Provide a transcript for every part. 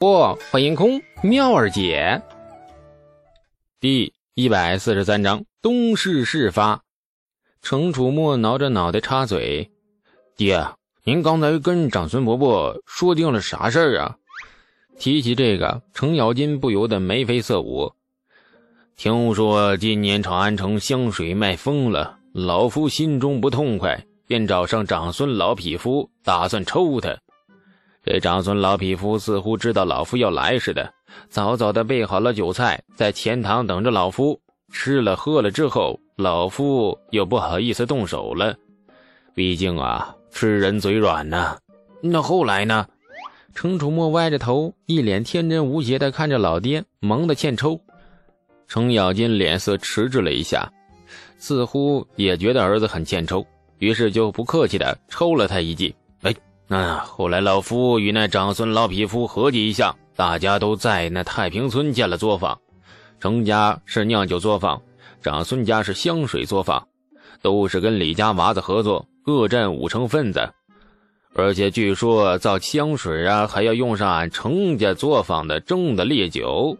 不，欢迎空妙儿姐。第一百四十三章东市事发。程楚墨挠着脑袋插嘴：“爹，您刚才跟长孙伯伯说定了啥事儿啊？”提起这个，程咬金不由得眉飞色舞。听说今年长安城香水卖疯了，老夫心中不痛快，便找上长孙老匹夫，打算抽他。这长孙老匹夫似乎知道老夫要来似的，早早的备好了酒菜，在前堂等着老夫。吃了喝了之后，老夫又不好意思动手了，毕竟啊，吃人嘴软呐。那后来呢？程楚墨歪着头，一脸天真无邪的看着老爹，萌的欠抽。程咬金脸色迟滞了一下，似乎也觉得儿子很欠抽，于是就不客气的抽了他一记。那后来，老夫与那长孙老匹夫合计一下，大家都在那太平村建了作坊。程家是酿酒作坊，长孙家是香水作坊，都是跟李家娃子合作，各占五成份子。而且据说造香水啊，还要用上俺程家作坊的蒸的烈酒。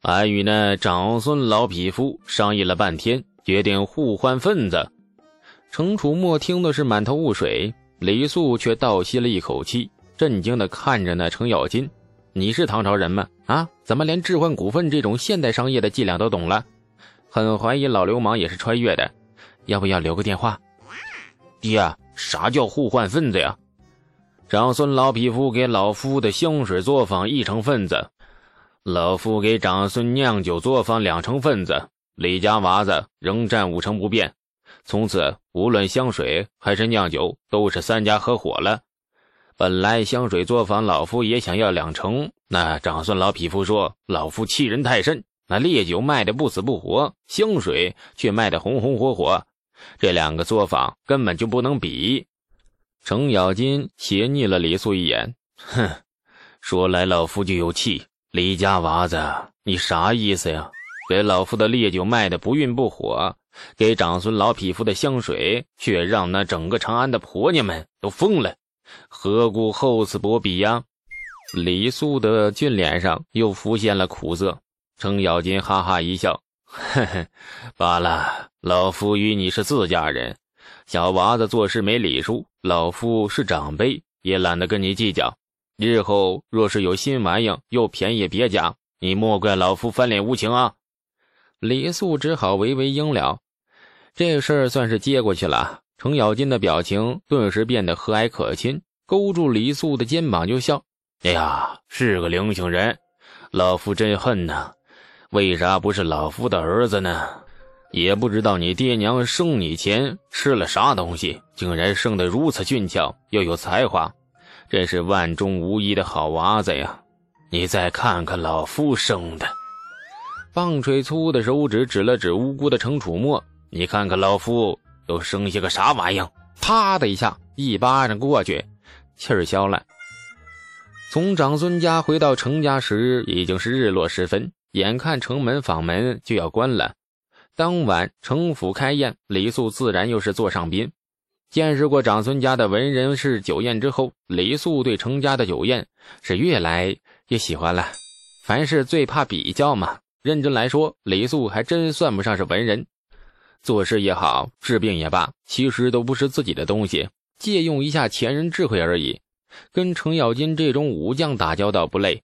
俺与那长孙老匹夫商议了半天，决定互换份子。程楚墨听的是满头雾水。李素却倒吸了一口气，震惊地看着那程咬金：“你是唐朝人吗？啊，怎么连置换股份这种现代商业的伎俩都懂了？很怀疑老流氓也是穿越的。要不要留个电话？”爹，啥叫互换份子呀？长孙老匹夫给老夫的香水作坊一成份子，老夫给长孙酿酒作坊两成份子，李家娃子仍占五成不变。从此，无论香水还是酿酒，都是三家合伙了。本来香水作坊老夫也想要两成，那长孙老匹夫说老夫欺人太甚。那烈酒卖的不死不活，香水却卖的红红火火，这两个作坊根本就不能比。程咬金斜睨了李素一眼，哼，说来老夫就有气。李家娃子，你啥意思呀？给老夫的烈酒卖的不愠不火。给长孙老匹夫的香水，却让那整个长安的婆娘们都疯了，何故厚此薄彼呀？李素的俊脸上又浮现了苦涩。程咬金哈哈一笑：“呵呵，罢了，老夫与你是自家人，小娃子做事没礼数，老夫是长辈，也懒得跟你计较。日后若是有新玩意又便宜别家，你莫怪老夫翻脸无情啊！”李素只好微微应了，这事儿算是接过去了。程咬金的表情顿时变得和蔼可亲，勾住李素的肩膀就笑：“哎呀，是个灵性人，老夫真恨呐！为啥不是老夫的儿子呢？也不知道你爹娘生你前吃了啥东西，竟然生得如此俊俏又有才华，真是万中无一的好娃子呀！你再看看老夫生的。”棒槌粗的手指指了指无辜的程楚墨：“你看看老夫都生下个啥玩意？”啪的一下，一巴掌过去，气儿消了。从长孙家回到程家时，已经是日落时分，眼看城门坊门就要关了。当晚城府开宴，李素自然又是座上宾。见识过长孙家的文人士酒宴之后，李素对程家的酒宴是越来越喜欢了。凡事最怕比较嘛。认真来说，李素还真算不上是文人，做事也好，治病也罢，其实都不是自己的东西，借用一下前人智慧而已。跟程咬金这种武将打交道不累，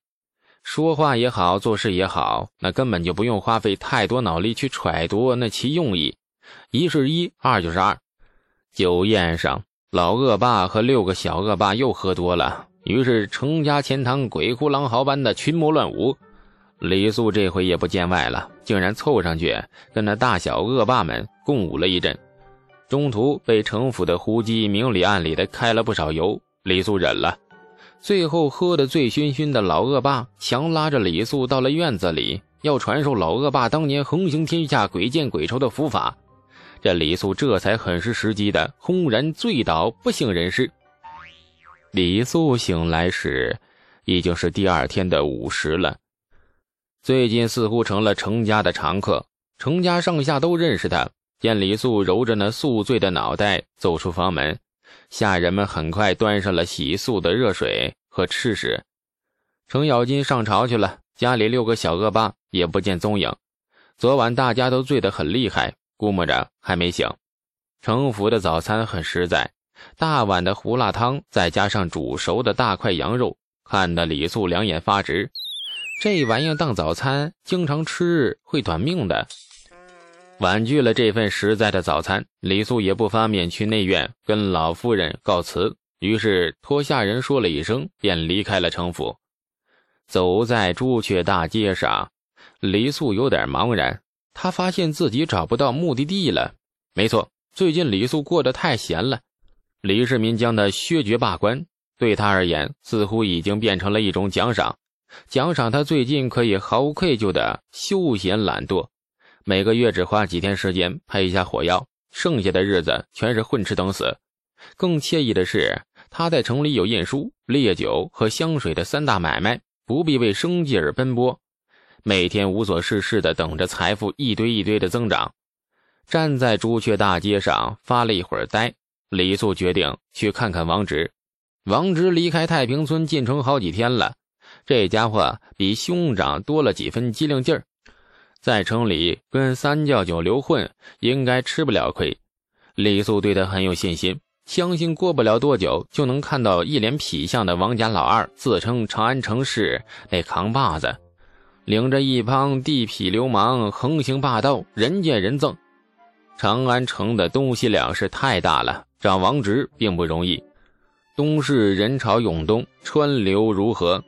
说话也好，做事也好，那根本就不用花费太多脑力去揣度那其用意。一是一，二就是二。酒宴上，老恶霸和六个小恶霸又喝多了，于是程家钱塘鬼哭狼嚎般的群魔乱舞。李素这回也不见外了，竟然凑上去跟那大小恶霸们共舞了一阵。中途被城府的胡姬明里暗里的开了不少油，李素忍了。最后喝得醉醺醺的老恶霸强拉着李素到了院子里，要传授老恶霸当年横行天下、鬼见鬼抽的符法。这李素这才很是时机的轰然醉倒，不省人事。李素醒来时，已经是第二天的午时了。最近似乎成了程家的常客，程家上下都认识他。见李素揉着那宿醉的脑袋走出房门，下人们很快端上了洗漱的热水和吃食。程咬金上朝去了，家里六个小恶霸也不见踪影。昨晚大家都醉得很厉害，估摸着还没醒。程府的早餐很实在，大碗的胡辣汤，再加上煮熟的大块羊肉，看得李素两眼发直。这玩意当早餐，经常吃会短命的。婉拒了这份实在的早餐，李素也不方便去内院跟老夫人告辞，于是托下人说了一声，便离开了城府。走在朱雀大街上，李素有点茫然，他发现自己找不到目的地了。没错，最近李素过得太闲了，李世民将他削爵罢官，对他而言似乎已经变成了一种奖赏，奖赏他最近可以毫无愧疚的休闲懒惰。每个月只花几天时间配一下火药，剩下的日子全是混吃等死。更惬意的是，他在城里有印书、烈酒和香水的三大买卖，不必为生计而奔波，每天无所事事的等着财富一堆一堆的增长。站在朱雀大街上发了一会儿呆，李素决定去看看王直。王直离开太平村进城好几天了，这家伙比兄长多了几分机灵劲儿。在城里跟三教九流混，应该吃不了亏。李素对他很有信心，相信过不了多久就能看到一脸痞相的王家老二，自称长安城市那扛把子，领着一帮地痞流氓横行霸道，人见人憎。长安城的东西两市太大了，找王直并不容易。东市人潮涌动，川流如河，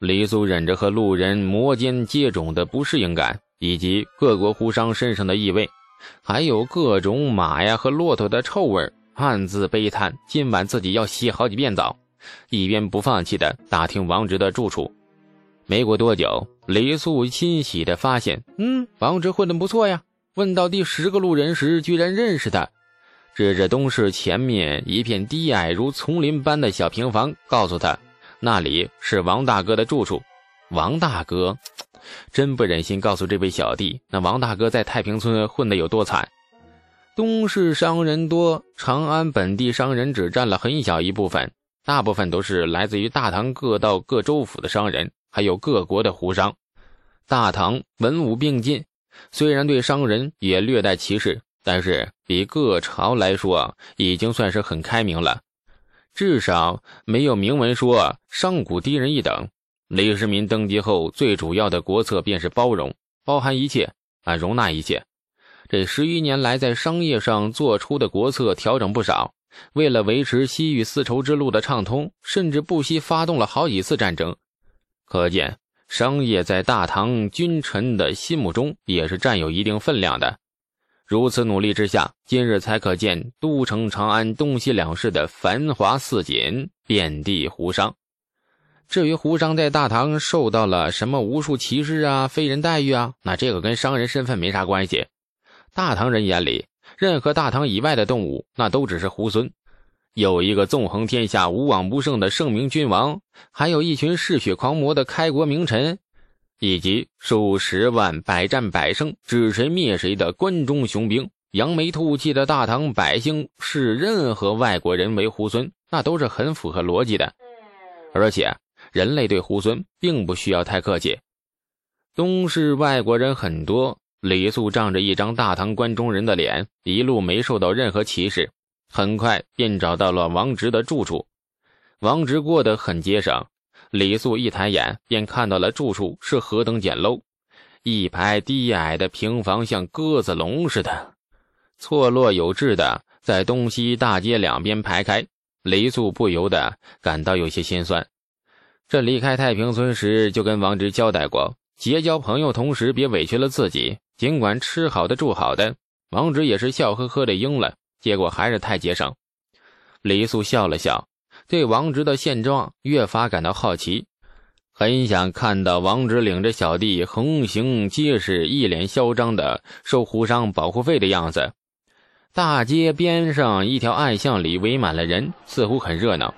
李素忍着和路人摩肩接踵的不适应感。以及各国胡商身上的异味，还有各种马呀和骆驼的臭味，暗自悲叹今晚自己要洗好几遍澡。一边不放弃的打听王直的住处。没过多久，李素欣喜的发现，嗯，王直混得不错呀。问到第十个路人时，居然认识他，指着东市前面一片低矮如丛林般的小平房，告诉他，那里是王大哥的住处。王大哥。真不忍心告诉这位小弟，那王大哥在太平村混得有多惨。东市商人多，长安本地商人只占了很小一部分，大部分都是来自于大唐各道各州府的商人，还有各国的胡商。大唐文武并进，虽然对商人也略带歧视，但是比各朝来说，已经算是很开明了，至少没有明文说商贾低人一等。李世民登基后，最主要的国策便是包容，包含一切啊，容纳一切。这十余年来，在商业上做出的国策调整不少。为了维持西域丝绸之路的畅通，甚至不惜发动了好几次战争。可见，商业在大唐君臣的心目中也是占有一定分量的。如此努力之下，今日才可见都城长安东西两市的繁华似锦，遍地胡商。至于胡商在大唐受到了什么无数歧视啊、非人待遇啊，那这个跟商人身份没啥关系。大唐人眼里，任何大唐以外的动物，那都只是猢狲。有一个纵横天下、无往不胜的圣明君王，还有一群嗜血狂魔的开国名臣，以及数十万百战百胜、指谁灭谁的关中雄兵，扬眉吐气的大唐百姓，视任何外国人为猢狲，那都是很符合逻辑的，而且。人类对猢狲并不需要太客气。东市外国人很多，李肃仗着一张大唐关中人的脸，一路没受到任何歧视，很快便找到了王直的住处。王直过得很节省，李素一抬眼便看到了住处是何等简陋，一排低矮的平房像鸽子笼似的，错落有致的在东西大街两边排开。李素不由得感到有些心酸。这离开太平村时，就跟王直交代过，结交朋友，同时别委屈了自己。尽管吃好的住好的，王直也是笑呵呵的应了。结果还是太节省。李素笑了笑，对王直的现状越发感到好奇，很想看到王直领着小弟横行街市，一脸嚣张的收胡商保护费的样子。大街边上一条暗巷里围满了人，似乎很热闹。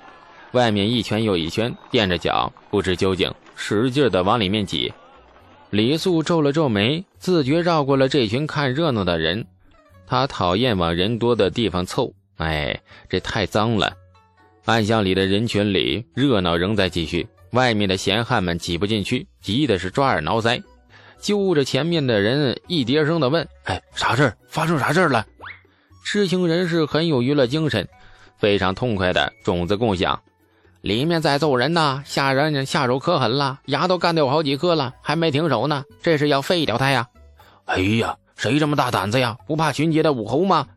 外面一圈又一圈，垫着脚，不知究竟，使劲的往里面挤。李素皱了皱眉，自觉绕过了这群看热闹的人。他讨厌往人多的地方凑，哎，这太脏了。暗巷里的人群里，热闹仍在继续，外面的闲汉们挤不进去，急的是抓耳挠腮，揪着前面的人一叠声的问：“哎，啥事儿？发生啥事儿了？”知情人士很有娱乐精神，非常痛快的种子共享。里面在揍人呢，下人下手可狠了，牙都干掉好几颗了，还没停手呢，这是要废掉他呀！哎呀，谁这么大胆子呀？不怕巡街的武侯吗？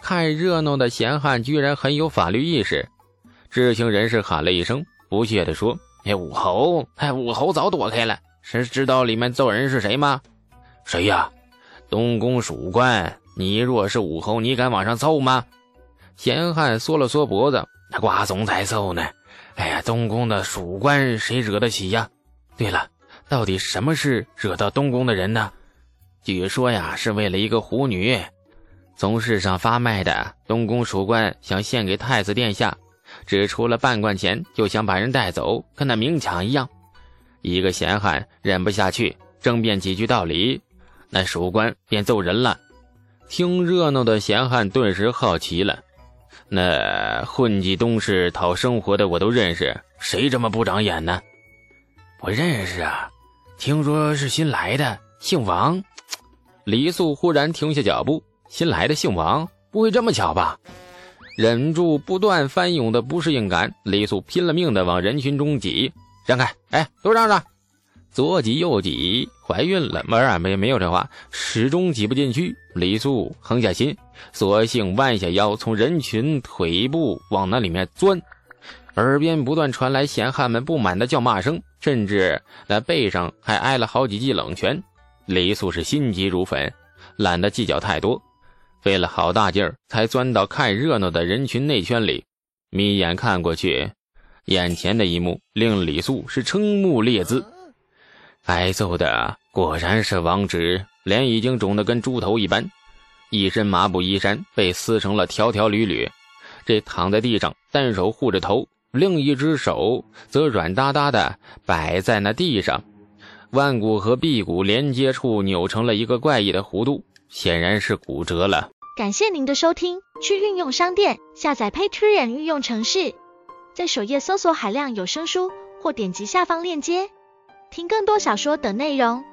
看热闹的闲汉居然很有法律意识。知情人士喊了一声，不屑地说：“哎，武侯，哎，武侯早躲开了。谁知道里面揍人是谁吗？谁呀？东宫属官。你若是武侯，你敢往上凑吗？”闲汉缩了缩脖子：“那瓜怂才凑呢。”哎呀，东宫的属官谁惹得起呀？对了，到底什么事惹到东宫的人呢？据说呀，是为了一个狐女，从市上发卖的。东宫属官想献给太子殿下，只出了半贯钱，就想把人带走，跟那明抢一样。一个闲汉忍不下去，争辩几句道理，那属官便揍人了。听热闹的闲汉顿时好奇了。那混迹东市讨生活的我都认识，谁这么不长眼呢？我认识啊，听说是新来的，姓王。李素忽然停下脚步，新来的姓王，不会这么巧吧？忍住不断翻涌的不适应感，李素拼了命的往人群中挤，让开！哎，都让让！左挤右挤，怀孕了？没啊，没没有这话，始终挤不进去。李素横下心，索性弯下腰，从人群腿部往那里面钻。耳边不断传来闲汉们不满的叫骂声，甚至在背上还挨了好几记冷拳。李素是心急如焚，懒得计较太多，费了好大劲儿才钻到看热闹的人群内圈里。眯眼看过去，眼前的一幕令李素是瞠目列眦。挨揍的果然是王直，脸已经肿得跟猪头一般，一身麻布衣衫被撕成了条条缕缕，这躺在地上，单手护着头，另一只手则软哒哒的摆在那地上，腕骨和臂骨连接处扭成了一个怪异的弧度，显然是骨折了。感谢您的收听，去运用商店下载 Patreon 运用城市，在首页搜索海量有声书，或点击下方链接。听更多小说等内容。